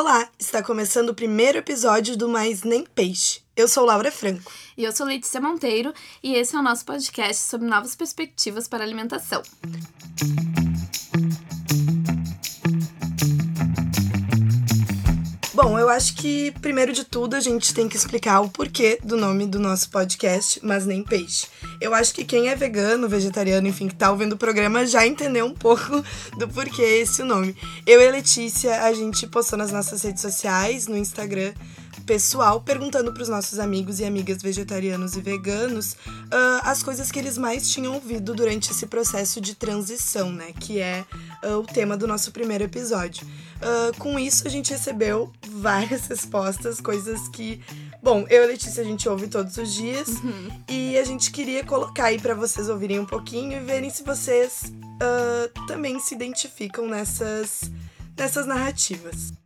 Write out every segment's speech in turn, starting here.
Olá, está começando o primeiro episódio do Mais Nem Peixe. Eu sou Laura Franco. E eu sou Letícia Monteiro, e esse é o nosso podcast sobre novas perspectivas para alimentação. Eu acho que, primeiro de tudo, a gente tem que explicar o porquê do nome do nosso podcast, Mas Nem Peixe. Eu acho que quem é vegano, vegetariano, enfim, que tá ouvindo o programa já entendeu um pouco do porquê esse nome. Eu e a Letícia, a gente postou nas nossas redes sociais, no Instagram, pessoal perguntando para os nossos amigos e amigas vegetarianos e veganos uh, as coisas que eles mais tinham ouvido durante esse processo de transição, né? Que é uh, o tema do nosso primeiro episódio. Uh, com isso, a gente recebeu várias respostas, coisas que, bom, eu e a Letícia a gente ouve todos os dias Uhum. e a gente queria colocar aí para vocês ouvirem um pouquinho e verem se vocês também se identificam nessas, nessas narrativas.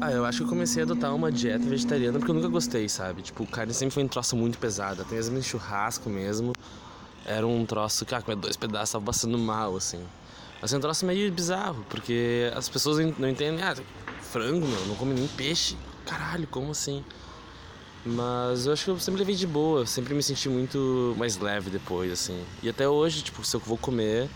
Ah, eu acho que eu comecei a adotar uma dieta vegetariana porque eu nunca gostei, sabe? Tipo, carne sempre foi um troço muito pesado. Até mesmo em churrasco mesmo. Era um troço que, ah, comer dois pedaços tava passando mal, assim. Mas é um troço meio bizarro, porque as pessoas não entendem, ah, frango, meu, não come nem peixe. Caralho, como assim? Mas eu acho que eu sempre levei de boa, sempre me senti muito mais leve depois, assim. E até hoje, tipo, se eu vou comer,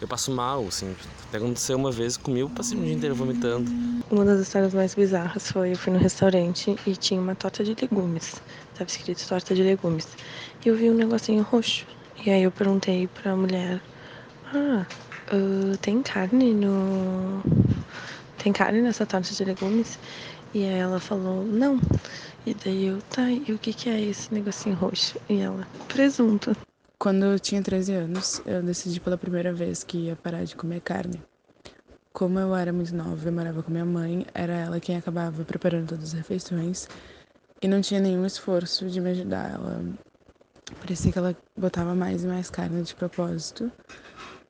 eu passo mal, assim. Até aconteceu uma vez comigo, passei um dia inteiro vomitando. Uma das histórias mais bizarras foi eu fui no restaurante e tinha uma torta de legumes. Tava escrito torta de legumes. E eu vi um negocinho roxo. E aí eu perguntei pra mulher: Ah, ah, tem carne no. Tem carne nessa torta de legumes? E aí ela falou: Não. E daí eu, tá, e o que que é esse negocinho roxo? E ela: Presunto. Quando eu tinha 13 anos, eu decidi pela primeira vez que ia parar de comer carne. Como eu era muito nova e morava com minha mãe, era ela quem acabava preparando todas as refeições e não tinha nenhum esforço de me ajudar. Ela parecia que ela botava mais e mais carne de propósito.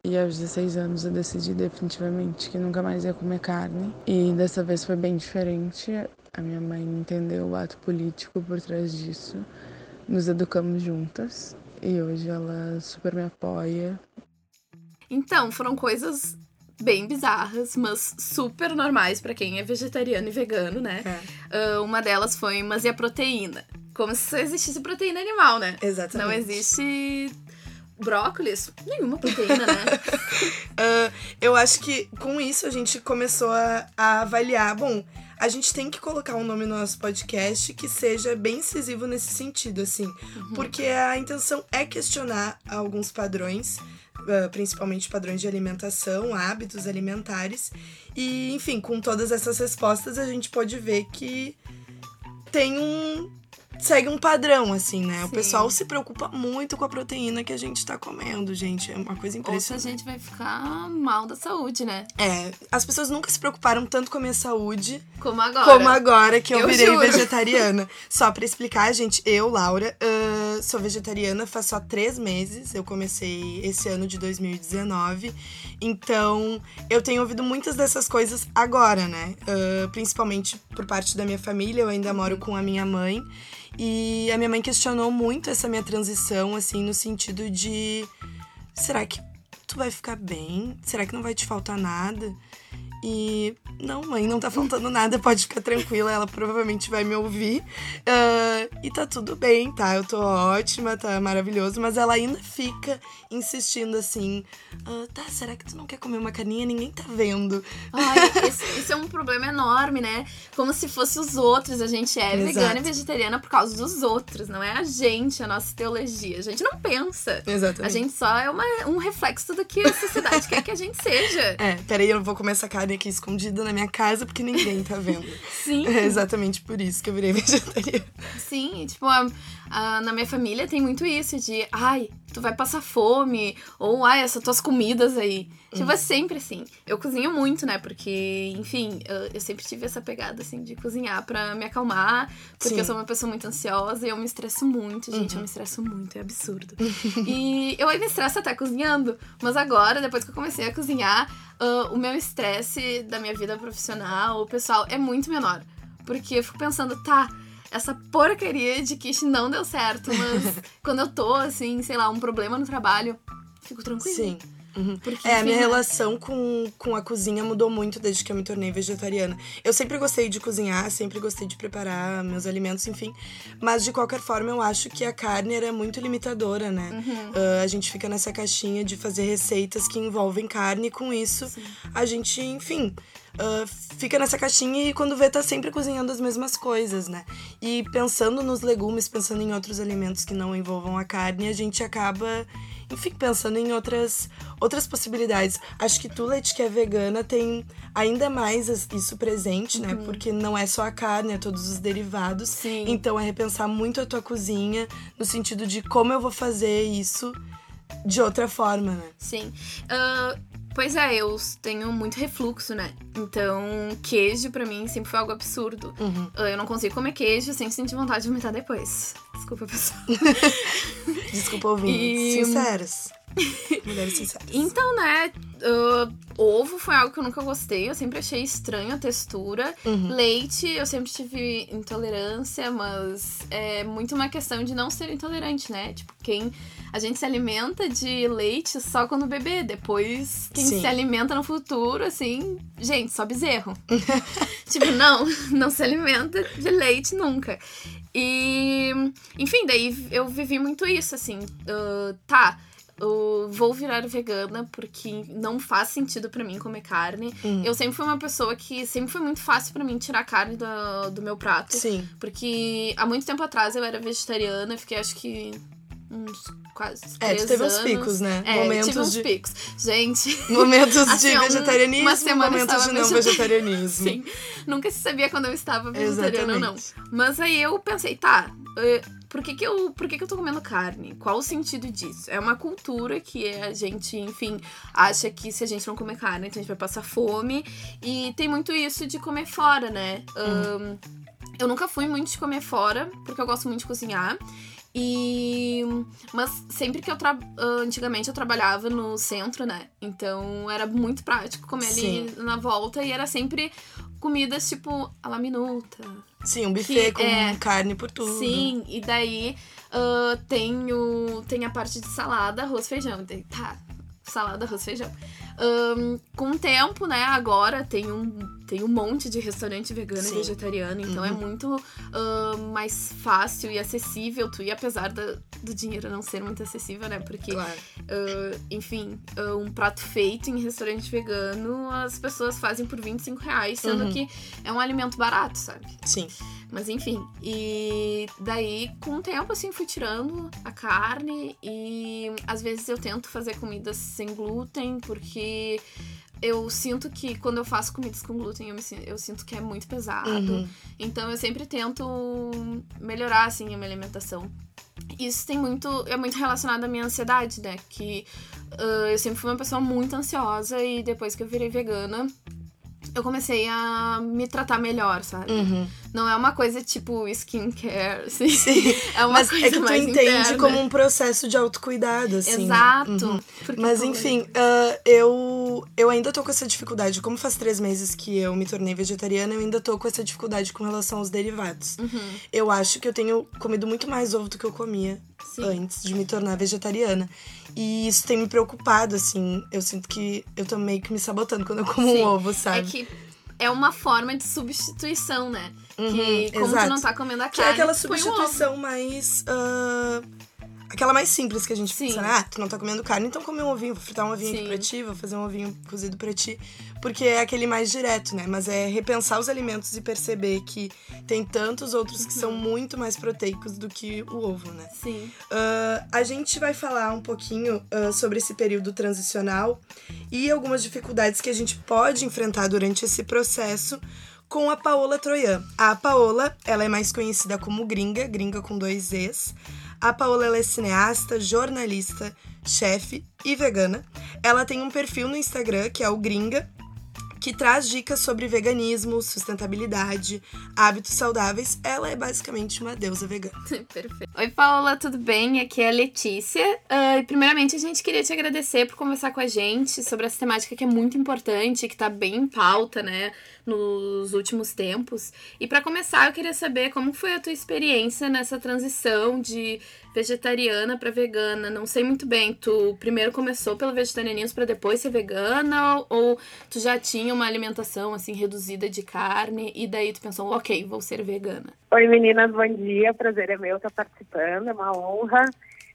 E aos 16 anos eu decidi definitivamente que nunca mais ia comer carne. E dessa vez foi bem diferente. A minha mãe entendeu o ato político por trás disso. Nos educamos juntas e hoje ela super me apoia. Então, foram coisas bem bizarras, mas super normais pra quem é vegetariano e vegano, né? Ah, uma delas foi, mas e a proteína? Como se só existisse proteína animal, né? Exatamente. Não existe brócolis, nenhuma proteína, né? Ah, eu acho que com isso a gente começou a, a avaliar. Bom, a gente tem que colocar um nome no nosso podcast que seja bem incisivo nesse sentido, assim. Porque a intenção é questionar alguns padrões, ah, principalmente padrões de alimentação, hábitos alimentares. E, enfim, com todas essas respostas, a gente pode ver que tem um. Segue um padrão, assim, né? O Sim. pessoal se preocupa muito com a proteína que a gente tá comendo, gente. É uma coisa Ou se a impressionante. gente vai ficar mal da saúde, né? É, as pessoas nunca se preocuparam tanto com a minha saúde Como agora. como agora que eu, Eu virei juro. vegetariana. Só pra explicar, gente, eu, Laura, ah, sou vegetariana faz só três meses. Eu comecei esse ano de 2019. Então, eu tenho ouvido muitas dessas coisas agora, né? Ah, principalmente por parte da minha família. Eu ainda moro com a minha mãe. E a minha mãe questionou muito essa minha transição, assim, no sentido de: será que tu vai ficar bem? Será que não vai te faltar nada? E não, mãe, não tá faltando nada, pode ficar tranquila, ela provavelmente vai me ouvir. Ah, e tá tudo bem, tá? Eu tô ótima, tá maravilhoso, mas ela ainda fica insistindo assim: ah, tá, será que tu não quer comer uma carninha? Ninguém tá vendo. Ai, esse, esse é um problema enorme, né? Como se fosse os outros. A gente é Exato. vegana e vegetariana por causa dos outros, não é a gente, a nossa teologia. A gente não pensa. Exatamente. A gente só é uma, um reflexo do que a sociedade quer que a gente seja. É, peraí, eu não vou comer essa carne aqui escondida na minha casa porque ninguém tá vendo. Sim, É exatamente por isso que eu virei vegetariana. sim. Tipo, a- na minha família tem muito isso de, ai, tu vai passar fome, ou ai, essas tuas comidas aí. Tipo, é sempre assim. Eu cozinho muito, né? Porque, enfim, eu, eu sempre tive essa pegada, assim, de cozinhar pra me acalmar. Porque Sim. eu sou uma pessoa muito ansiosa e eu me estresso muito, gente. Eu me estresso muito, é absurdo. e eu me estresso até cozinhando. Mas agora, depois que eu comecei a cozinhar, ah, o meu estresse da minha vida profissional, o pessoal, é muito menor. Porque eu fico pensando, tá, essa porcaria de quiche não deu certo, mas quando eu tô, assim, sei lá, um problema no trabalho, fico tranquila. Sim. Porque, É, a minha relação com, com a cozinha mudou muito desde que eu me tornei vegetariana. Eu sempre gostei de cozinhar, sempre gostei de preparar meus alimentos, enfim. Mas de qualquer forma, eu acho que a carne era muito limitadora, né? Uhum. Ah, a gente fica nessa caixinha de fazer receitas que envolvem carne, e com isso a gente, enfim. ah, fica nessa caixinha e quando vê tá sempre cozinhando as mesmas coisas, né? E pensando nos legumes, pensando em outros alimentos que não envolvam a carne, a gente acaba enfim, pensando em outras, outras possibilidades. Acho que tu, Leite, que é vegana, tem ainda mais isso presente, né? Porque não é só a carne, é todos os derivados. Sim. Então é repensar muito a tua cozinha, no sentido de como eu vou fazer isso de outra forma, né? Sim. Ah, pois é, eu tenho muito refluxo, né? Então, queijo pra mim sempre foi algo absurdo. Uhum. Ah, eu não consigo comer queijo sem sentir vontade de vomitar depois. Desculpa, pessoal. Desculpa, ouvintes. E- Sinceras. Mulheres sinceras. Então, né, ah, ovo foi algo que eu nunca gostei. Eu sempre achei estranho a textura. Uhum. Leite, eu sempre tive intolerância, mas é muito uma questão de não ser intolerante, né? Tipo, quem. A gente se alimenta de leite só quando bebê. Depois, quem Sim. se alimenta no futuro, assim, gente, só bezerro. tipo, não, não se alimenta de leite nunca. E, enfim, daí eu vivi muito isso, assim. ah, tá, eu vou virar vegana porque não faz sentido pra mim comer carne. Hum. Eu sempre fui uma pessoa que sempre foi muito fácil pra mim tirar carne do, do meu prato. Sim. Porque há muito tempo atrás eu era vegetariana, fiquei acho que uns quase É, tu teve anos. uns picos, né? É, momentos tive uns de picos. Gente, momentos Assim, de um- vegetarianismo, uma semana momentos de não vegetarianismo. sim, nunca se sabia quando eu estava vegetariana ou não. Mas aí eu pensei, tá, eh, por que que eu, por que que eu tô comendo carne? Qual o sentido disso? É uma cultura que a gente, enfim, acha que se a gente não comer carne, então a gente vai passar fome. E tem muito isso de comer fora, né? Ahn, eu nunca fui muito de comer fora, porque eu gosto muito de cozinhar. E. Mas sempre que eu. Tra... ah, Antigamente eu trabalhava no centro, né? Então era muito prático comer ali na volta e era sempre comidas tipo a la minuta. Sim, um buffet Que com é- carne por tudo. Sim, e daí ah, tem, o, tem a parte de salada, arroz, feijão. Daí, tá, salada, arroz, feijão. Ahn, com o tempo, né, agora tem um, tem um monte de restaurante vegano Sim. e vegetariano, então é Uhum. muito ah, mais fácil e acessível tu ir, apesar da- do dinheiro não ser muito acessível, né, porque Claro. ah, enfim, ah, um prato feito em restaurante vegano, as pessoas fazem por 25 reais, sendo Uhum. que é um alimento barato, sabe? Sim. Mas enfim, e daí com o tempo assim fui tirando a carne e às vezes eu tento fazer comidas sem glúten porque eu sinto que quando eu faço comidas com glúten eu, me, eu sinto que é muito pesado. Uhum. Então eu sempre tento melhorar assim a minha alimentação. Isso tem muito é muito relacionado à minha ansiedade, né? Que ah, eu sempre fui uma pessoa muito ansiosa e depois que eu virei vegana eu comecei a me tratar melhor, sabe? Uhum. Não é uma coisa tipo skincare, assim. Sim. É uma Mas coisa é que tu mais entende interna. como um processo de autocuidado, assim. Exato. Uhum. Mas enfim, ah, eu, eu ainda tô com essa dificuldade. Como faz três meses que eu me tornei vegetariana, eu ainda tô com essa dificuldade com relação aos derivados. Uhum. Eu acho que eu tenho comido muito mais ovo do que eu comia Sim. antes de me tornar vegetariana. E isso tem me preocupado, assim. Eu sinto que eu tô meio que me sabotando quando eu como Sim. um ovo, É sabe? que é uma forma de substituição, né? que Uhum, como exato. tu não tá comendo a Que é carne, aquela substituição mais. ah, aquela mais simples que a gente Sim. pensa, ah, tu não tá comendo carne, então come um ovinho, vou fritar um ovinho aqui Sim. pra ti, vou fazer um ovinho cozido pra ti. Porque é aquele mais direto, né? Mas é repensar os alimentos e perceber que tem tantos outros que Uhum. são muito mais proteicos do que o ovo, né? Sim. Ah, a gente vai falar um pouquinho ah, sobre esse período transicional e algumas dificuldades que a gente pode enfrentar durante esse processo com a Paola Troian. A Paola, ela é mais conhecida como Gringa, Gringa com dois Es. A Paola ela é cineasta, jornalista, chefe e vegana. Ela tem um perfil no Instagram que é o Gringa que traz dicas sobre veganismo, sustentabilidade, hábitos saudáveis. Ela é basicamente uma deusa vegana. Perfeito. Oi, Paula, tudo bem? Aqui é a Letícia. Uh, primeiramente, a gente queria te agradecer por conversar com a gente sobre essa temática que é muito importante, que tá bem em pauta, né, nos últimos tempos. E para começar, eu queria saber como foi a tua experiência nessa transição de vegetariana para vegana. Não sei muito bem, tu primeiro começou pelo vegetarianismo para depois ser vegana ou tu já tinha uma alimentação assim reduzida de carne e daí tu pensou, OK, vou ser vegana? Oi meninas, bom dia, prazer é meu estar participando, é uma honra.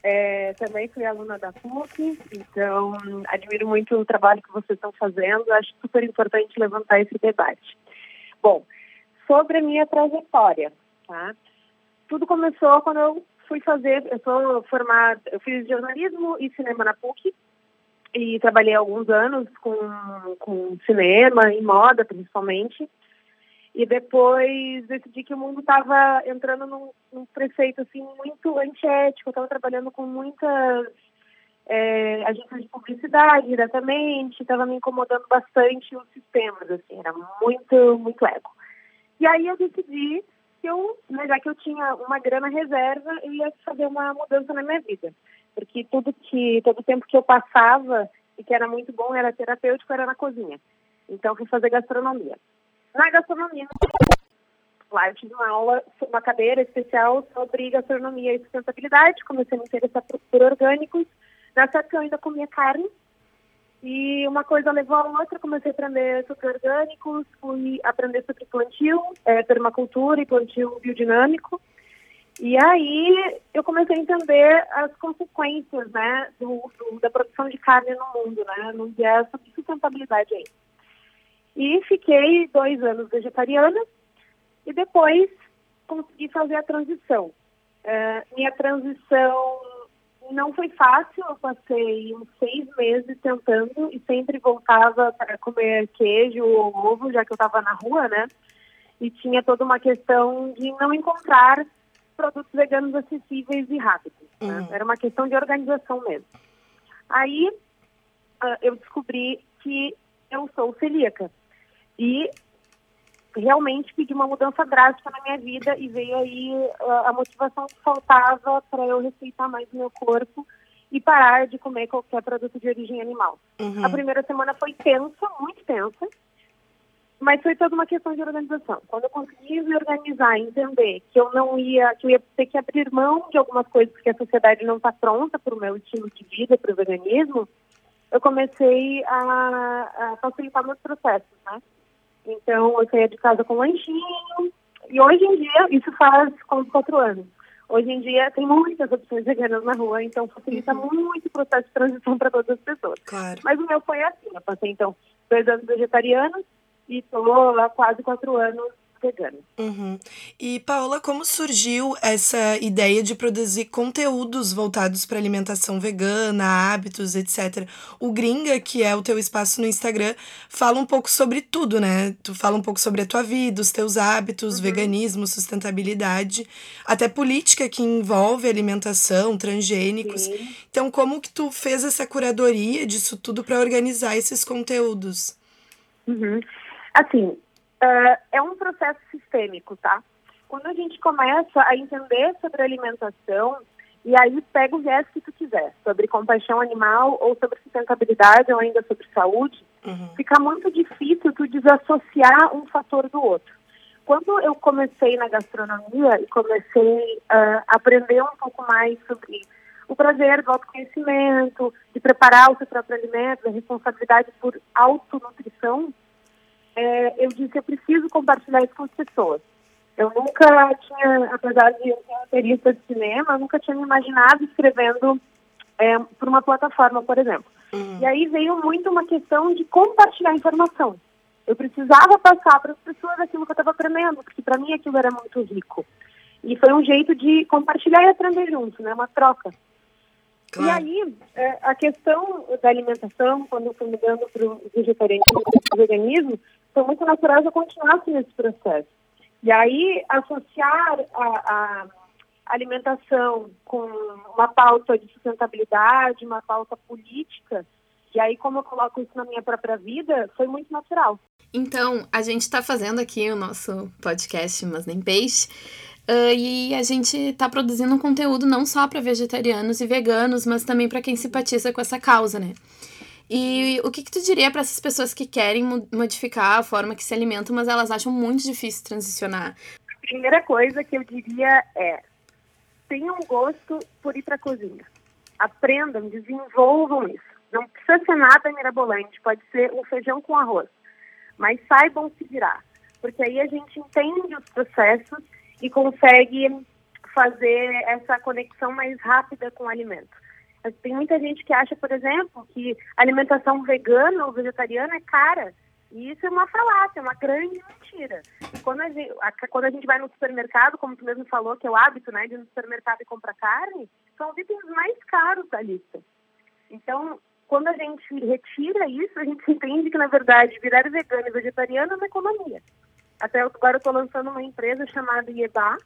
É, também fui aluna da PUC, então admiro muito o trabalho que vocês estão fazendo. Acho super importante levantar esse debate. Bom, sobre a minha trajetória, tá? Tudo começou quando eu fui fazer, eu sou formada, eu fiz jornalismo e cinema na PUC e trabalhei alguns anos com, com cinema e moda, principalmente. E depois decidi que o mundo estava entrando num, num, preceito assim muito antiético. Estava trabalhando com muitas é, agências de publicidade diretamente, estava me incomodando bastante os sistemas, assim, era muito, muito ego. E aí eu decidi que eu, né, já que eu tinha uma grana reserva, eu ia fazer uma mudança na minha vida. Porque tudo que, todo tempo que eu passava e que era muito bom, era terapêutico, era na cozinha. Então fui fazer gastronomia. Na gastronomia, lá eu tive uma aula, uma cadeira especial sobre gastronomia e sustentabilidade, comecei a me interessar por, por orgânicos. Nessa época eu ainda comia carne, e uma coisa levou a outra, comecei a aprender sobre orgânicos, fui aprender sobre plantio, é, permacultura e plantio biodinâmico. E aí eu comecei a entender as consequências né, do, do, da produção de carne no mundo, né, num viés sobre sustentabilidade aí. E fiquei dois anos vegetariana e depois consegui fazer a transição. É, minha transição não foi fácil, eu passei uns seis meses tentando e sempre voltava para comer queijo ou ovo, já que eu estava na rua, né? E tinha toda uma questão de não encontrar produtos veganos acessíveis e rápidos. Né? Uhum. Era uma questão de organização mesmo. Aí uh, eu descobri que eu sou celíaca. E realmente pedi uma mudança drástica na minha vida e veio aí a, a motivação que faltava para eu respeitar mais o meu corpo e parar de comer qualquer produto de origem animal. Uhum. A primeira semana foi tensa, muito tensa, mas foi toda uma questão de organização. Quando eu consegui me organizar, entender que eu não ia, que eu ia ter que abrir mão de algumas coisas porque a sociedade não está pronta para o meu estilo de vida, para o veganismo, eu comecei a, a facilitar meus processos, né? Então, eu saía de casa com lanchinho. E hoje em dia, isso faz quase quatro anos. Hoje em dia, tem muitas opções veganas na rua, então facilita uhum. muito o processo de transição para todas as pessoas. Claro. Mas o meu foi assim. Eu passei, então, dois anos vegetarianos e estou há quase quatro anos vegana. Uhum. E Paola, como surgiu essa ideia de produzir conteúdos voltados para alimentação vegana, hábitos, etc? O Gringa, que é o teu espaço no Instagram, fala um pouco sobre tudo, né? Tu fala um pouco sobre a tua vida, os teus hábitos, uhum. veganismo, sustentabilidade, até política que envolve alimentação, transgênicos. Sim. Então, como que tu fez essa curadoria disso tudo para organizar esses conteúdos? Uhum. Assim, Uh, é um processo sistêmico, tá? Quando a gente começa a entender sobre alimentação, e aí pega o viés que tu quiser, sobre compaixão animal, ou sobre sustentabilidade, ou ainda sobre saúde, uhum. fica muito difícil tu desassociar um fator do outro. Quando eu comecei na gastronomia e comecei uh, a aprender um pouco mais sobre o prazer do autoconhecimento, de preparar o seu próprio alimento, a responsabilidade por autonutrição, é, eu disse, eu preciso compartilhar isso com as pessoas. Eu nunca tinha, apesar de ser roteirista de cinema, eu nunca tinha me imaginado escrevendo é, por uma plataforma, por exemplo. Uhum. E aí veio muito uma questão de compartilhar informação. Eu precisava passar para as pessoas aquilo que eu estava aprendendo, porque para mim aquilo era muito rico. E foi um jeito de compartilhar e aprender junto, né? Uma troca. Claro. E aí, é, a questão da alimentação, quando eu fui mudando para o vegetarianismo e o veganismo, foi muito natural eu continuasse nesse processo. E aí, associar a, a alimentação com uma pauta de sustentabilidade, uma pauta política, E aí, como eu coloco isso na minha própria vida, foi muito natural. Então, a gente está fazendo aqui o nosso podcast Mas Nem Peixe. Uh, e a gente está produzindo um conteúdo não só para vegetarianos e veganos, mas também para quem simpatiza com essa causa, né? E o que, que tu diria para essas pessoas que querem modificar a forma que se alimentam, mas elas acham muito difícil transicionar? Primeira coisa que eu diria é: tenham gosto por ir para a cozinha. Aprendam, desenvolvam isso. Não precisa ser nada mirabolante, pode ser um feijão com arroz. Mas saibam se virar. Porque aí a gente entende os processos e consegue fazer essa conexão mais rápida com o alimento. Tem muita gente que acha, por exemplo, que alimentação vegana ou vegetariana é cara. E isso é uma falácia, é uma grande mentira. Quando a, gente, a, quando a gente vai no supermercado, como tu mesmo falou, que é o hábito né, de ir no supermercado e comprar carne, são os itens mais caros da lista. Então, quando a gente retira isso, a gente entende que, na verdade, virar vegano e vegetariano é uma economia. Até agora eu estou lançando uma empresa chamada IEBA,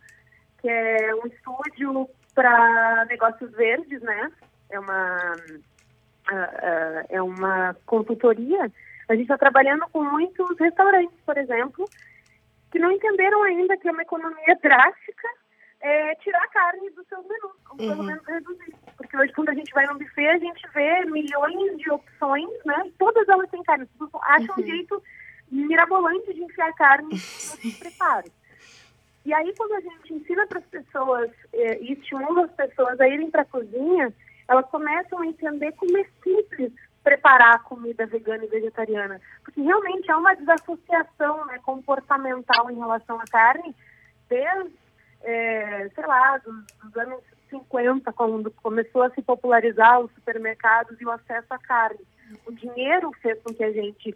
que é um estúdio para negócios verdes, né? É uma, uh, uh, é uma consultoria. A gente está trabalhando com muitos restaurantes, por exemplo, que não entenderam ainda que é uma economia drástica é, tirar carne dos seus menus, ou pelo uhum. menos reduzir. Porque hoje, quando a gente vai no buffet, a gente vê milhões de opções, né? Todas elas têm carne. Acham uhum. um jeito mirabolante de enfiar carne nos preparos. E aí, quando a gente ensina para as pessoas eh, e estimula as pessoas a irem para a cozinha, elas começam a entender como é simples preparar a comida vegana e vegetariana. Porque realmente é uma desassociação né, comportamental em relação à carne, desde, é, sei lá, dos, dos anos 50, quando começou a se popularizar os supermercados e o acesso à carne. O dinheiro fez com que a gente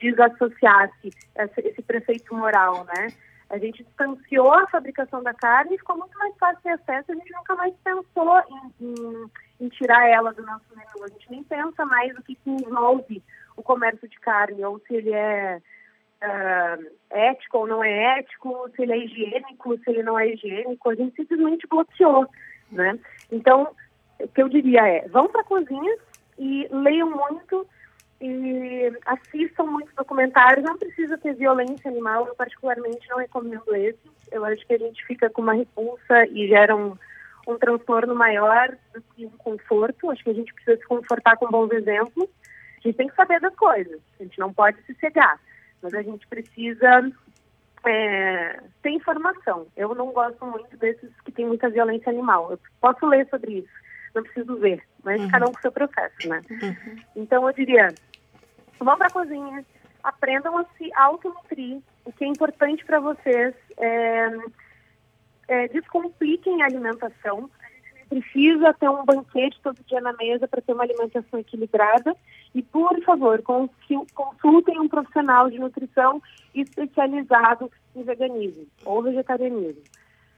desassociasse esse, preceito moral, né? A gente distanciou a fabricação da carne e ficou muito mais fácil de acesso. A gente nunca mais pensou em, em, em, tirar ela do nosso menu. A gente nem pensa mais o que, que envolve o comércio de carne, ou se ele é uh, ético ou não é ético, se ele é higiênico, se ele não é higiênico. A gente simplesmente bloqueou, né? Então, o que eu diria é, vão para a cozinha e leiam muito e assistam muitos documentários. Não precisa ter violência animal, eu particularmente não recomendo esse. Eu acho que a gente fica com uma repulsa e gera um, um transtorno maior do que um conforto. Acho que a gente precisa se confortar com bons exemplos. A gente tem que saber das coisas, a gente não pode se cegar, mas a gente precisa é, ter informação. Eu não gosto muito desses que tem muita violência animal. Eu posso ler sobre isso, não preciso ver, mas uhum. cada um com o seu processo, né? Uhum. Então eu diria, vão para a cozinha, aprendam a se autonutrir. O que é importante para vocês é, é descompliquem a alimentação. Precisa ter um banquete todo dia na mesa para ter uma alimentação equilibrada. E, por favor, consultem um profissional de nutrição especializado em veganismo ou vegetarianismo.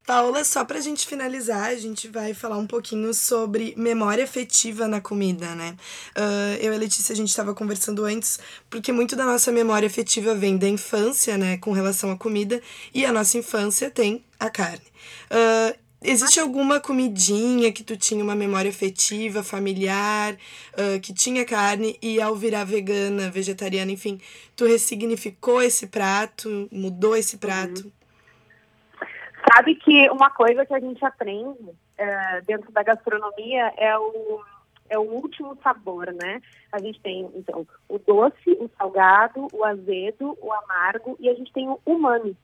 Paula, só pra gente finalizar, a gente vai falar um pouquinho sobre memória afetiva na comida, né? Uh, eu e a Letícia, a gente estava conversando antes, porque muito da nossa memória afetiva vem da infância, né, com relação à comida, e a nossa infância tem a carne. Uh, existe alguma comidinha que tu tinha uma memória afetiva, familiar, uh, que tinha carne, e ao virar vegana, vegetariana, enfim, tu ressignificou esse prato, mudou esse prato? Uhum. Sabe que uma coisa que a gente aprende é, dentro da gastronomia é o, é o último sabor, né? A gente tem, então, o doce, o salgado, o azedo, o amargo e a gente tem o umami.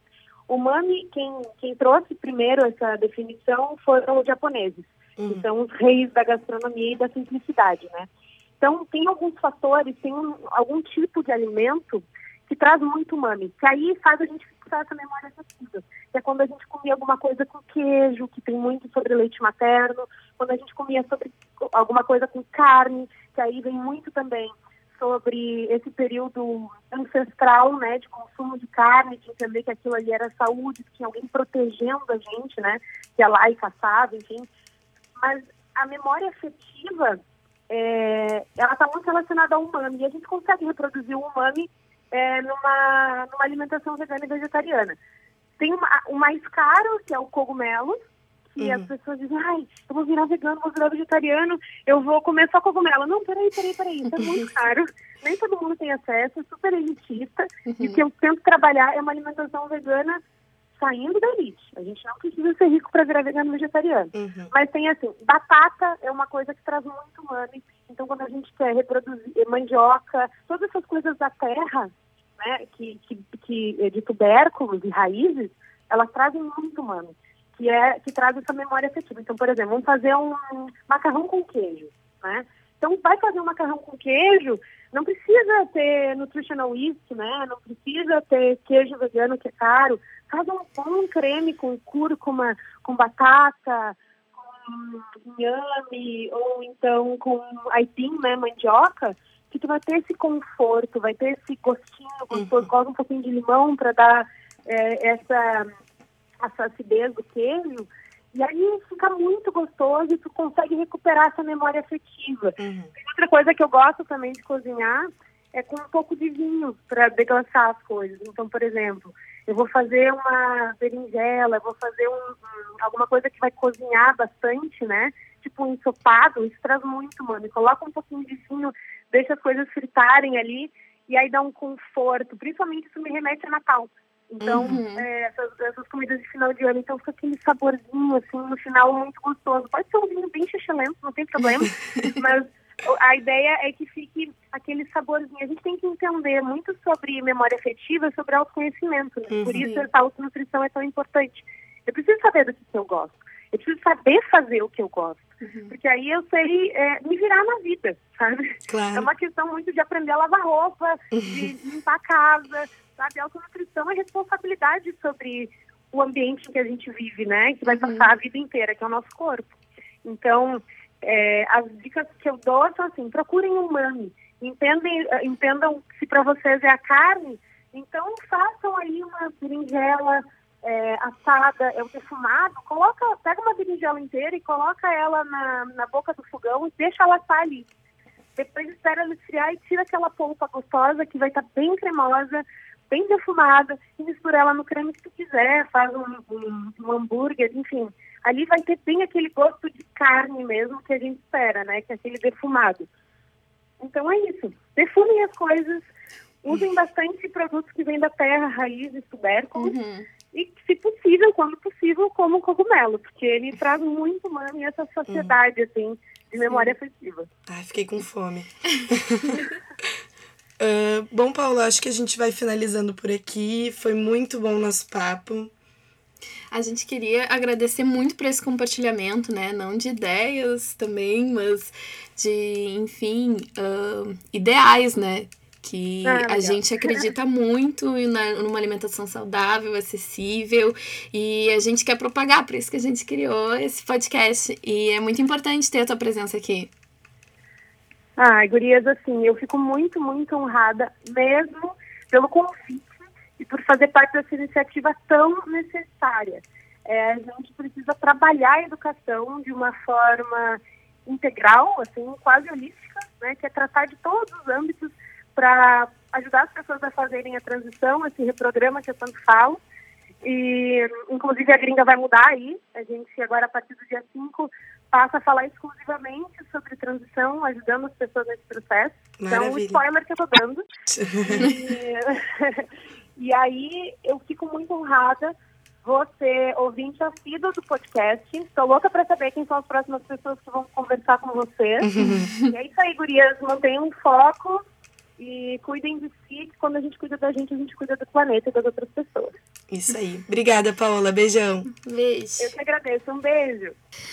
O umami, quem, quem trouxe primeiro essa definição foram os japoneses, uhum. que são os reis da gastronomia e da simplicidade, né? Então, tem alguns fatores, tem um, algum tipo de alimento que traz muito umami, que aí faz a gente fixar essa memória afetiva que é quando a gente comia alguma coisa com queijo, que tem muito sobre leite materno, quando a gente comia sobre alguma coisa com carne, que aí vem muito também sobre esse período ancestral, né, de consumo de carne, de entender que aquilo ali era saúde, que tinha alguém protegendo a gente, né, que ia lá e caçava, enfim. Mas a memória afetiva, é, ela está muito relacionada ao umami, e a gente consegue reproduzir o umami é, numa, numa alimentação vegana e vegetariana. Tem uma, o mais caro, que é o cogumelo, que as pessoas dizem, ai, eu vou virar vegano, vou virar vegetariano, eu vou comer só cogumelo. Não, peraí, peraí, peraí, isso é muito caro. Nem todo mundo tem acesso, é super elitista. E o que eu tento trabalhar é uma alimentação vegana saindo da elite. A gente não precisa ser rico para virar vegano vegetariano. Uhum. Mas tem assim, batata é uma coisa que traz muito mame. Então, quando a gente quer reproduzir mandioca, todas essas coisas da terra, né, que, que, que de tubérculos e raízes, elas trazem muito mame, que é que traz essa memória afetiva. Então, por exemplo, vamos fazer um macarrão com queijo, né? Então, vai fazer um macarrão com queijo, não precisa ter nutritional yeast, né? Não precisa ter queijo vegano que é caro. Faz um bom creme com cúrcuma, com batata, inhame, ou então com aipim, né? Mandioca, que tu vai ter esse conforto, vai ter esse gostinho gostoso, coloca um pouquinho de limão para dar é, essa, essa acidez do queijo. E aí fica muito gostoso e tu consegue recuperar essa memória afetiva. Uhum. Outra coisa que eu gosto também de cozinhar é com um pouco de vinho para deglaçar as coisas. Então, por exemplo, eu vou fazer uma berinjela, eu vou fazer um, um, alguma coisa que vai cozinhar bastante, né? Tipo um ensopado, isso traz muito, mano. E coloca um pouquinho de vinho, deixa as coisas fritarem ali e aí dá um conforto. Principalmente isso me remete a Natal. Então, Uhum. é, essas, essas comidas de final de ano, então fica aquele saborzinho, assim, no final muito gostoso. Pode ser um vinho bem xixelento, não tem problema, mas a ideia é que fique aquele saborzinho. A gente tem que entender muito sobre memória afetiva, sobre autoconhecimento, né? Por isso essa autonutrição é tão importante. Eu preciso saber do que, eu gosto. Eu preciso saber fazer o que eu gosto. Porque aí eu sei é, me virar na vida, sabe? É Claro. uma questão muito de aprender a lavar roupa, de limpar a casa, sabe? A autonutrição é responsabilidade sobre o ambiente em que a gente vive, né? Que vai passar a vida inteira, que é o nosso corpo. Então, é, as dicas que eu dou são assim, procurem um mami. Entendem, entendam se para vocês é a carne, então façam aí uma berinjela é, assada, é o defumado, coloca, pega uma berinjela inteira e coloca ela na, na boca do fogão e deixa ela assar ali. Depois espera ela esfriar e tira aquela polpa gostosa que vai estar bem cremosa, bem defumada e mistura ela no creme que tu quiser, faz um, um, um hambúrguer, enfim. Ali vai ter bem aquele gosto de carne mesmo que a gente espera, né? Que é aquele defumado. Então é isso. Defumem as coisas, usem bastante produtos que vêm da terra, raízes, tubérculos. Uhum. E, se possível, quando possível, como cogumelo, porque ele traz muito mano e essa sociedade, assim, de memória afetiva. Ai, fiquei com fome. Ah, bom, Paula, acho que a gente vai finalizando por aqui. Foi muito bom o nosso papo. A gente queria agradecer muito por esse compartilhamento, né? Não de ideias também, mas de, enfim, ah, ideais, né? Que Ah, a gente acredita muito na, numa alimentação saudável, acessível, e a gente quer propagar, por isso que a gente criou esse podcast. E é muito importante ter a tua presença aqui. Ai, gurias, assim, eu fico muito, muito honrada, mesmo pelo convite e por fazer parte dessa iniciativa tão necessária. É, a gente precisa trabalhar a educação de uma forma integral, assim, quase holística, né, que é tratar de todos os âmbitos para ajudar as pessoas a fazerem a transição, esse reprograma que eu tanto falo. E, inclusive, a gringa vai mudar aí. A gente, agora, a partir do dia 5, passa a falar exclusivamente sobre transição, ajudando as pessoas nesse processo. Então, Maravilha. spoiler que eu tô dando. E, e aí, eu fico muito honrada. Você, ouvinte assíduo do podcast. Estou louca para saber quem são as próximas pessoas que vão conversar com você. e é isso aí, gurias. Mantenham um foco e cuidem de si, que quando a gente cuida da gente, a gente cuida do planeta e das outras pessoas. Isso aí. Obrigada, Paola. Beijão. Beijo. Eu que agradeço. Um beijo.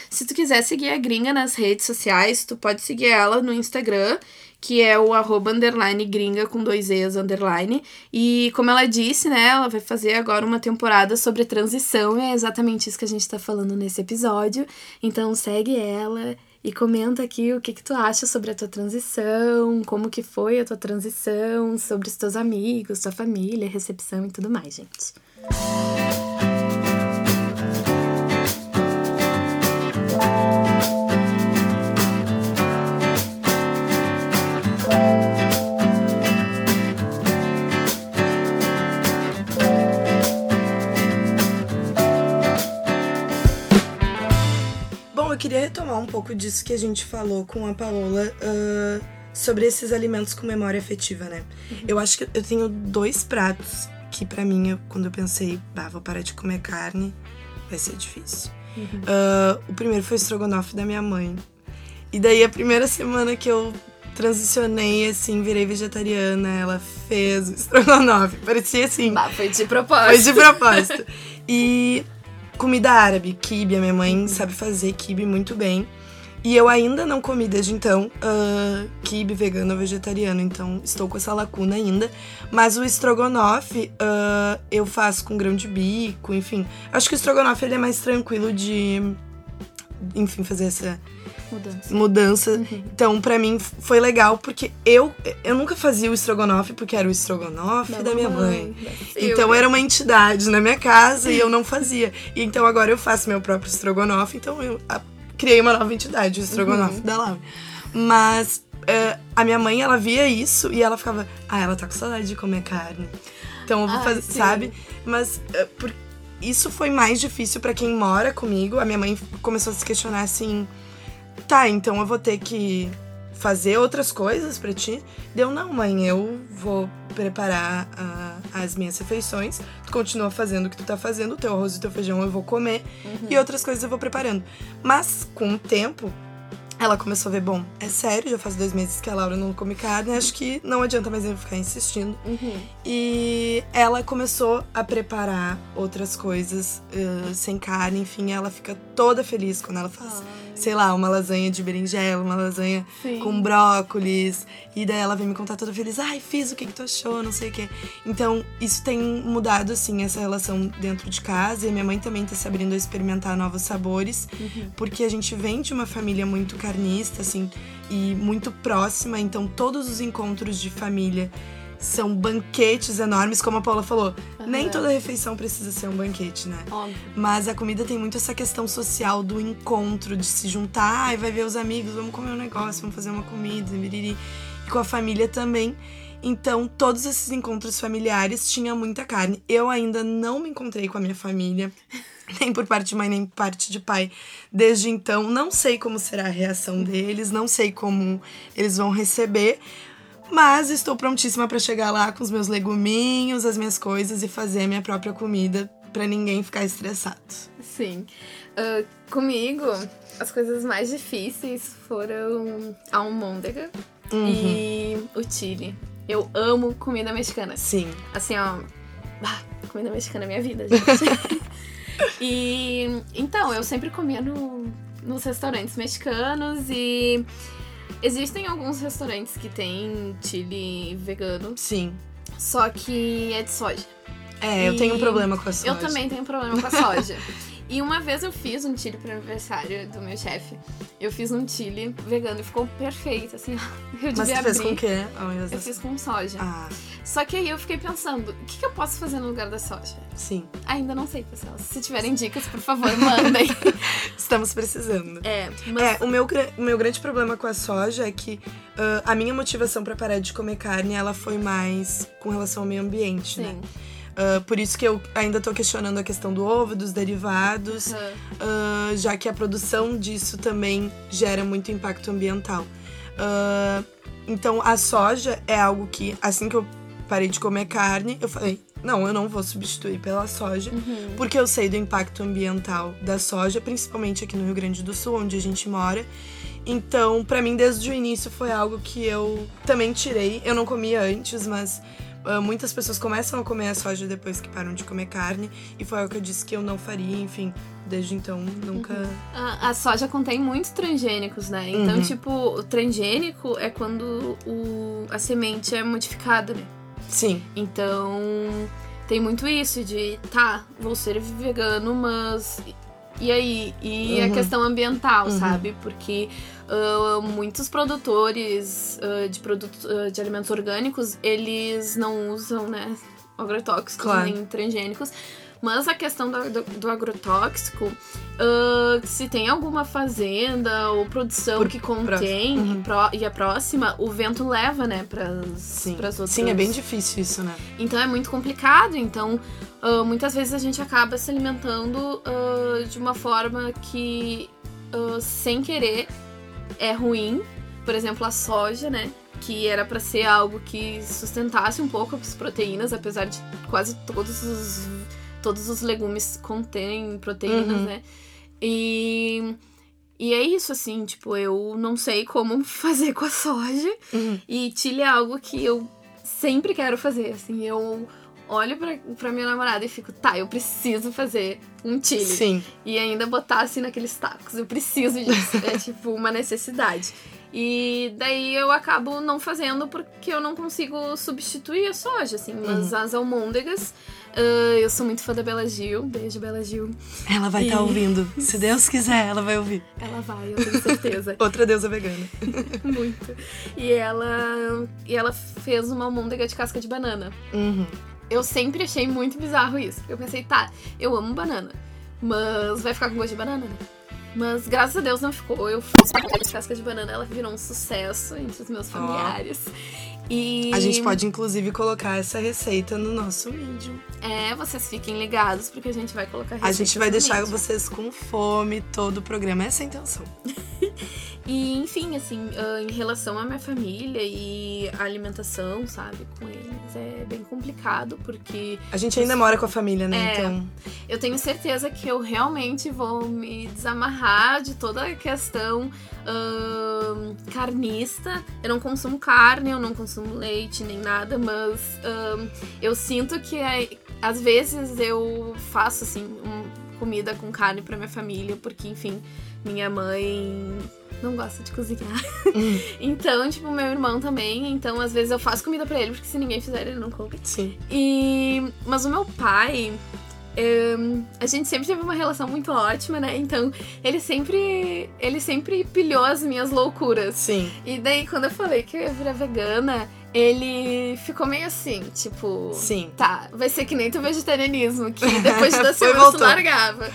Se tu quiser seguir a gringa nas redes sociais, tu pode seguir ela no Instagram, que é o arroba underline gringa com dois E's underline. E como ela disse, né, ela vai fazer agora uma temporada sobre transição, e é exatamente isso que a gente tá falando nesse episódio. Então segue ela e comenta aqui o que, que tu acha sobre a tua transição, como que foi a tua transição, sobre os teus amigos, tua família, recepção e tudo mais, gente. Queria retomar um pouco disso que a gente falou com a Paola uh, sobre esses alimentos com memória afetiva, né? Uhum. Eu acho que eu tenho dois pratos que para mim, eu, quando eu pensei, bah, vou parar de comer carne, vai ser difícil. Uhum. Uh, o primeiro foi o estrogonofe da minha mãe. E daí a primeira semana que eu transicionei, assim, virei vegetariana, ela fez o estrogonofe. Parecia assim. Bah, foi de propósito. Foi de propósito. e comida árabe, kibe, a minha mãe sabe fazer kibe muito bem. E eu ainda não comi desde então uh, kibe vegano ou vegetariano, então estou com essa lacuna ainda. Mas o estrogonofe uh, eu faço com grão de bico, enfim. Acho que o estrogonofe ele é mais tranquilo de, enfim, fazer essa mudança. mudança. Uhum. Então, para mim foi legal porque eu eu nunca fazia o estrogonofe porque era o estrogonofe da, da minha mãe. mãe. Então era uma entidade na minha casa e eu não fazia. E então agora eu faço meu próprio estrogonofe, então eu a, criei uma nova entidade, o estrogonofe uhum. da Laura. Mas uh, a minha mãe, ela via isso e ela ficava, ah, ela tá com saudade de comer carne. Então eu vou fazer, sim. sabe? Mas uh, por, isso foi mais difícil para quem mora comigo. A minha mãe começou a se questionar assim: tá, então eu vou ter que fazer outras coisas para ti. Deu, não, mãe, eu vou preparar uh, as minhas refeições. Tu continua fazendo o que tu tá fazendo, o teu arroz e o teu feijão eu vou comer uhum. e outras coisas eu vou preparando. Mas com o tempo, ela começou a ver, bom, é sério, já faz dois meses que a Laura não come carne, acho que não adianta mais eu ficar insistindo. Uhum. E ela começou a preparar outras coisas uh, sem carne, enfim, ela fica toda feliz quando ela faz. Ah sei lá, uma lasanha de berinjela, uma lasanha Sim. com brócolis. E daí ela vem me contar toda feliz, ai, fiz o que, que tu achou, não sei o quê. Então, isso tem mudado, assim, essa relação dentro de casa. E minha mãe também tá se abrindo a experimentar novos sabores. Uhum. Porque a gente vem de uma família muito carnista, assim, e muito próxima. Então, todos os encontros de família são banquetes enormes, como a Paula falou. Uhum. Nem toda refeição precisa ser um banquete, né? Óbvio. Mas a comida tem muito essa questão social do encontro, de se juntar, e vai ver os amigos, vamos comer um negócio, vamos fazer uma comida, biriri. E com a família também. Então, todos esses encontros familiares tinha muita carne. Eu ainda não me encontrei com a minha família, nem por parte de mãe, nem por parte de pai. Desde então, não sei como será a reação deles, não sei como eles vão receber, mas estou prontíssima para chegar lá com os meus leguminhos, as minhas coisas e fazer a minha própria comida para ninguém ficar estressado. Sim. Uh, comigo, as coisas mais difíceis foram a almôndega uhum. e o chile. Eu amo comida mexicana. Sim. Assim, ó. Ah, comida mexicana é minha vida, gente. e então, eu sempre comia no, nos restaurantes mexicanos e Existem alguns restaurantes que tem chili vegano. Sim. Só que é de soja. É, e eu tenho um problema com a soja. Eu também tenho um problema com a soja. E uma vez eu fiz um chile pro aniversário do meu chefe. Eu fiz um chile vegano e ficou perfeito, assim. Eu Mas você fez com o quê? Oh, eu fiz com soja. Ah. Só que aí eu fiquei pensando, o que, que, eu posso fazer no lugar da soja? Sim. Ainda não sei, pessoal. Se tiverem dicas, por favor, mandem. Estamos precisando. É, mas... é o, meu, o meu grande problema com a soja é que uh, a minha motivação para parar de comer carne, ela foi mais com relação ao meio ambiente, Sim. né? Uh, por isso que eu ainda estou questionando a questão do ovo, dos derivados, uhum. uh, já que a produção disso também gera muito impacto ambiental. Uh, então, a soja é algo que, assim que eu parei de comer carne, eu falei: não, eu não vou substituir pela soja, uhum. porque eu sei do impacto ambiental da soja, principalmente aqui no Rio Grande do Sul, onde a gente mora. Então, para mim, desde o início foi algo que eu também tirei. Eu não comia antes, mas muitas pessoas começam a comer a soja depois que param de comer carne, e foi o que eu disse que eu não faria, enfim. Desde então, nunca. Uhum. A, a, soja contém muitos transgênicos, né? Então, uhum. tipo, o transgênico é quando o, a semente é modificada, né? Sim. Então, tem muito isso de, tá, vou ser vegano, mas. E aí? E uhum. a questão ambiental, uhum. sabe? Porque uh, muitos produtores uh, de, produtos, uh, de alimentos orgânicos, eles não usam, né, agrotóxicos claro. nem transgênicos. Mas a questão do, do, do agrotóxico, uh, se tem alguma fazenda ou produção Por, que contém uhum. e, e, é próxima, o vento leva, né, para Sim. outras. Sim, é bem difícil isso, né? Então é muito complicado. Então, uh, muitas vezes a gente acaba se alimentando uh, de uma forma que sem querer é ruim. Por exemplo, a soja, né? Que era para ser algo que sustentasse um pouco as proteínas, apesar de quase todos os, todos os legumes conterem proteínas, Uhum. né? E, e é isso, assim, tipo, eu não sei como fazer com a soja. Uhum. E chile é algo que eu sempre quero fazer, assim, eu olho pra, pra minha namorada e fico, tá, eu preciso fazer um chile. Sim. E ainda botar assim naqueles tacos. Eu preciso disso. é tipo uma necessidade. E daí eu acabo não fazendo porque eu não consigo substituir a soja, assim. Mas as almôndegas, ah, eu sou muito fã da Bela Gil. Beijo, Bela Gil. Ela vai estar E- ouvindo. Se Deus quiser, ela vai ouvir. Ela vai, eu tenho certeza. Outra deusa vegana. muito. E ela, e ela fez uma almôndega de casca de banana. Uhum. Eu sempre achei muito bizarro isso. Eu pensei, tá, eu amo banana. Mas vai ficar com gosto de banana, né? Mas graças a Deus não ficou. Eu fiz de casca de banana, ela virou um sucesso entre os meus familiares. E A gente pode, inclusive, colocar essa receita no nosso vídeo. É, vocês fiquem ligados, porque a gente vai colocar A receitas gente vai deixar vídeo. vocês com fome todo o programa. Essa é a intenção. E, enfim, assim, ah, em relação à minha família e a alimentação, sabe, com eles, é bem complicado, porque A gente ainda mora com a família, né? É. Então. eu tenho certeza que eu realmente vou me desamarrar de toda a questão ahn, carnista. Eu não consumo carne, eu não consumo leite nem nada, mas ahn, eu sinto que é- às vezes eu faço assim um- comida com carne pra minha família, porque enfim, minha mãe não gosta de cozinhar. então, tipo, meu irmão também, então às vezes eu faço comida pra ele, porque se ninguém fizer ele não come. Sim. E mas o meu pai Hum, a gente sempre teve uma relação muito ótima, né? Então, ele sempre ele sempre pilhou as minhas loucuras. Sim. E daí, quando eu falei que eu ia virar vegana, ele ficou meio assim, tipo... Sim. Tá, vai ser que nem teu vegetarianismo, que depois de duas Foi, semanas tu largava.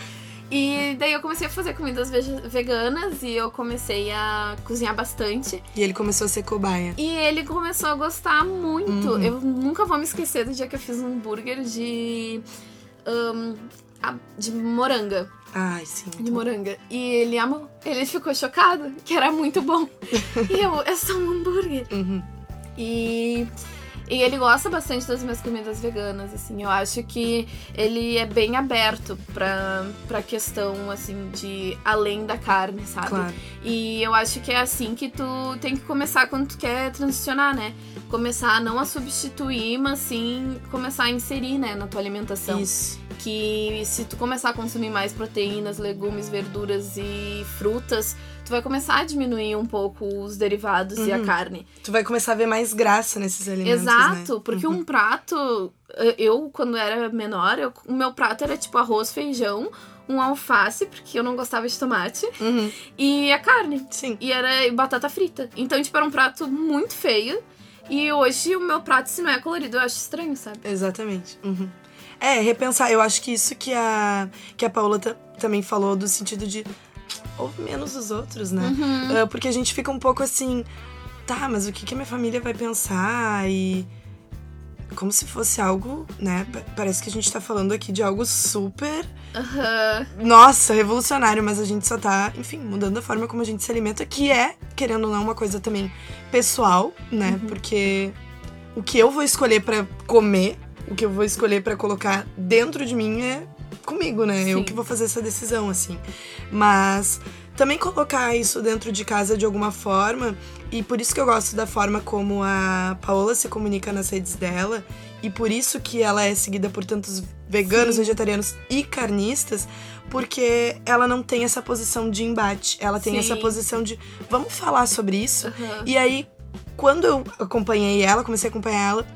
E daí eu comecei a fazer comidas veganas e eu comecei a cozinhar bastante. E ele começou a ser cobaia. E ele começou a gostar muito. Uhum. Eu nunca vou me esquecer do dia que eu fiz um hambúrguer de. a- de moranga. Ai, sim. De moranga. E ele amou. Ele ficou chocado, que era muito bom. e eu, é só um hambúrguer. Uhum. E, e ele gosta bastante das minhas comidas veganas, assim. Eu acho que ele é bem aberto pra, pra questão, assim, de além da carne, sabe? Claro. E eu acho que é assim que tu tem que começar quando tu quer transicionar, né? Começar não a substituir, mas sim começar a inserir, né, na tua alimentação. Isso. Que se tu começar a consumir mais proteínas, legumes, verduras e frutas, tu vai começar a diminuir um pouco os derivados e a Uhum. carne. Tu vai começar a ver mais graça nesses alimentos. Exato, né? porque Uhum. um prato, eh, eu quando era menor, eu- o meu prato era tipo arroz, feijão, um alface, porque eu não gostava de tomate, Uhum. e a carne. Sim. E era batata frita. Então, tipo, era um prato muito feio. E hoje o meu prato, se não é colorido, eu acho estranho, sabe? Exatamente. Uhum. É, repensar. Eu acho que isso que a, que a Paula ta- também falou, do sentido de ouve menos os outros, né? Uhum. Ah, porque a gente fica um pouco assim, tá, mas o que, que a minha família vai pensar? E. Como se fosse algo, né? pa- Parece que a gente tá falando aqui de algo super. Aham. Nossa, revolucionário, mas a gente só tá, enfim, mudando a forma como a gente se alimenta, que é, querendo ou não, uma coisa também pessoal, né? Porque o que eu vou escolher pra comer, o que eu vou escolher pra colocar dentro de mim é comigo, né? Eu Sim. que vou fazer essa decisão, assim. Mas também colocar isso dentro de casa de alguma forma, e por isso que eu gosto da forma como a Paola se comunica nas redes dela, e por isso que ela é seguida por tantos veganos, Sim. vegetarianos e carnistas, porque ela não tem essa posição de embate, ela tem Sim. essa posição de vamos falar sobre isso. Aham. E aí, quando eu acompanhei ela, comecei a acompanhar ela,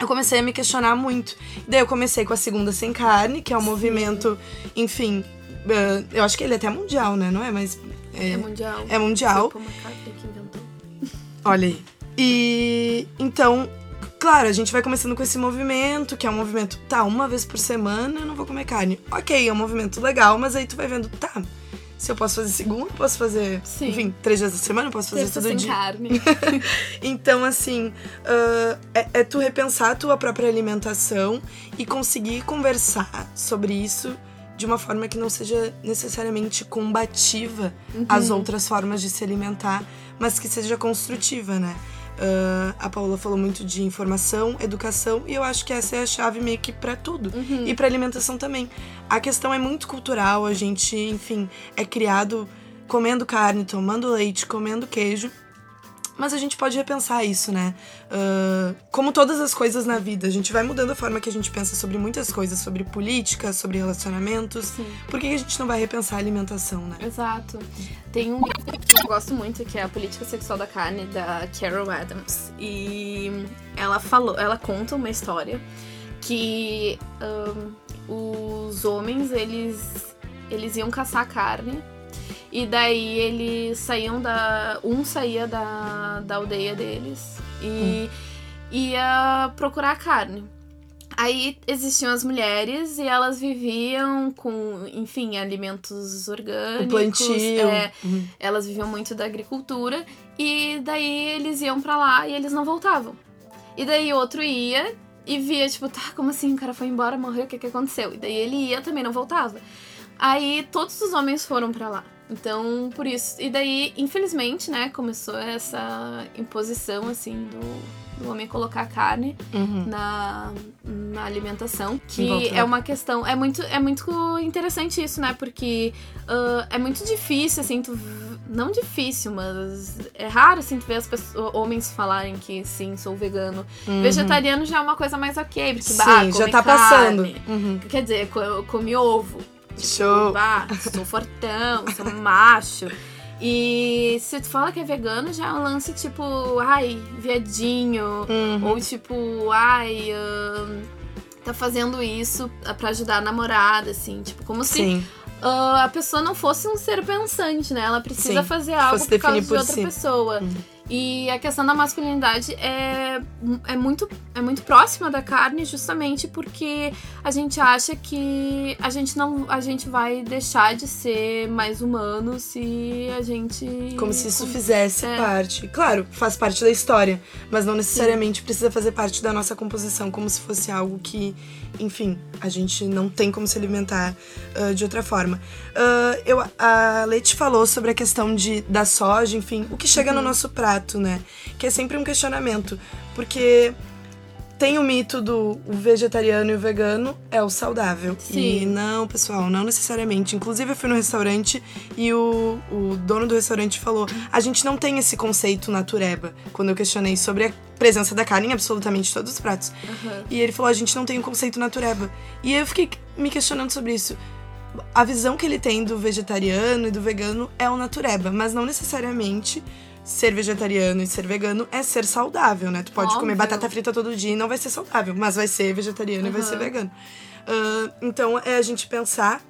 eu comecei a me questionar muito. Daí eu comecei com a segunda sem carne, que é um Sim. movimento, enfim, eh, eu acho que ele é até mundial, né? Não é? Mas É é, mundial. é mundial. Foi Paul McCartney que inventou. Olha aí. E então, claro, a gente vai começando com esse movimento, que é um movimento, tá, uma vez por semana eu não vou comer carne. Ok, é um movimento legal, mas aí tu vai vendo, tá, se eu posso fazer segunda, posso fazer, Sim. enfim, três dias da semana, posso fazer Terça todo sem dia. carne. Então, assim, ah, é, é tu repensar a tua própria alimentação e conseguir conversar sobre isso de uma forma que não seja necessariamente combativa às outras formas de se alimentar, mas que seja construtiva, né? Uh, a Paula falou muito de informação, educação, e eu acho que essa é a chave meio que para tudo. E para alimentação também. A questão é muito cultural, a gente, enfim, é criado comendo carne, tomando leite, comendo queijo. Mas a gente pode repensar isso, né? Uh, como todas as coisas na vida, a gente vai mudando a forma que a gente pensa sobre muitas coisas, sobre política, sobre relacionamentos. Sim. Por que a gente não vai repensar a alimentação, né? Exato. Tem um livro que eu gosto muito, que é A Política Sexual da Carne, da Carol Adams. E ela falou, ela conta uma história que um, os homens, eles, eles iam caçar carne. E daí eles saíam da. Um saía da, da aldeia deles e ia procurar carne. Aí existiam as mulheres e elas viviam com, enfim, alimentos orgânicos. O plantio. é, Uhum. elas viviam muito da agricultura e daí eles iam pra lá e eles não voltavam. E daí outro ia e via, tipo, tá, como assim? O cara foi embora, morreu, o que que aconteceu? E daí ele ia também não voltava. Aí todos os homens foram pra lá. Então, por isso. E daí, infelizmente, né, começou essa imposição, assim, do, do homem colocar carne Uhum. na, na alimentação. Que é uma questão. É muito, é muito interessante isso, né? Porque ah, é muito difícil, assim, tu. Não difícil, mas é raro, assim, tu ver as pessoas, homens falarem que sim, sou vegano. Vegetariano já é uma coisa mais ok, porque bah, Uhum. Sim, já come tá carne. passando. Uhum. Quer dizer, comi ovo. Tipo, Show. sou fortão, sou macho. E se tu fala que é vegano, já é um lance tipo, ai, viadinho. Uhum. Ou tipo, ai, tá fazendo isso pra ajudar a namorada, assim. Tipo, como se Sim. ah, a pessoa não fosse um ser pensante, né? Ela precisa Sim, fazer algo por causa definir de por outra si. pessoa. Uhum. E a questão da masculinidade é, é, muito, é muito próxima da carne, justamente porque a gente acha que a gente não a gente vai deixar de ser mais humano se a gente. Como se isso fizesse É. parte. Claro, faz parte da história, mas não necessariamente precisa fazer parte da nossa composição, como se fosse algo que, enfim, a gente não tem como se alimentar ah, de outra forma. Ah, eu, a Leite falou sobre a questão de, da soja, enfim, o que chega Uhum. no nosso prato, né? Que é sempre um questionamento, porque tem o mito do o vegetariano e o vegano é o saudável. Sim. E não, pessoal, não necessariamente. Inclusive, eu fui no restaurante e o, o dono do restaurante falou: a gente não tem esse conceito natureba. Quando eu questionei sobre a presença da carne em absolutamente todos os pratos. Aham. E ele falou: a gente não tem um conceito natureba. E eu fiquei me questionando sobre isso. A visão que ele tem do vegetariano e do vegano é o natureba, mas não necessariamente ser vegetariano e ser vegano é ser saudável, né? Tu pode comer Óbvio. batata frita todo dia e não vai ser saudável, mas vai ser vegetariano e vai ser vegano. Ah, então é a gente pensar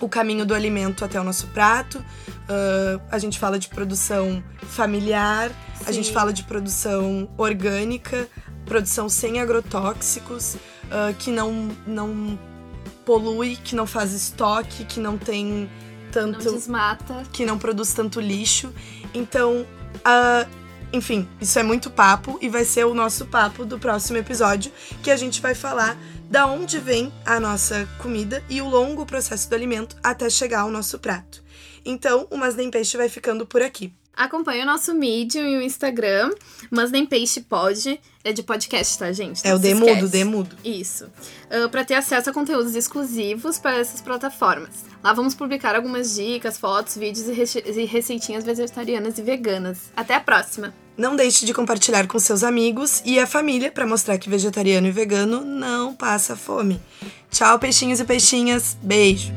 o caminho do alimento até o nosso prato. Ah, a gente fala de produção familiar, a gente Sim. fala de produção orgânica, produção sem agrotóxicos, ah, que não, não polui, que não faz estoque, que não tem Não tanto desmata. que não produz tanto lixo. Então, ah, enfim, isso é muito papo e vai ser o nosso papo do próximo episódio, que a gente vai falar da onde vem a nossa comida e o longo processo do alimento até chegar ao nosso prato. Então, o Mas Nem Peixe vai ficando por aqui. Acompanhe o nosso Medium e o Instagram, mas nem peixe pode. É de podcast, tá, gente? É Não o se demudo, esquece. demudo. Isso. para pra ter acesso a conteúdos exclusivos para essas plataformas. Lá vamos publicar algumas dicas, fotos, vídeos e e receitinhas vegetarianas e veganas. Até a próxima! Não deixe de compartilhar com seus amigos e a família para mostrar que vegetariano e vegano não passa fome. Tchau, peixinhos e peixinhas. Beijo.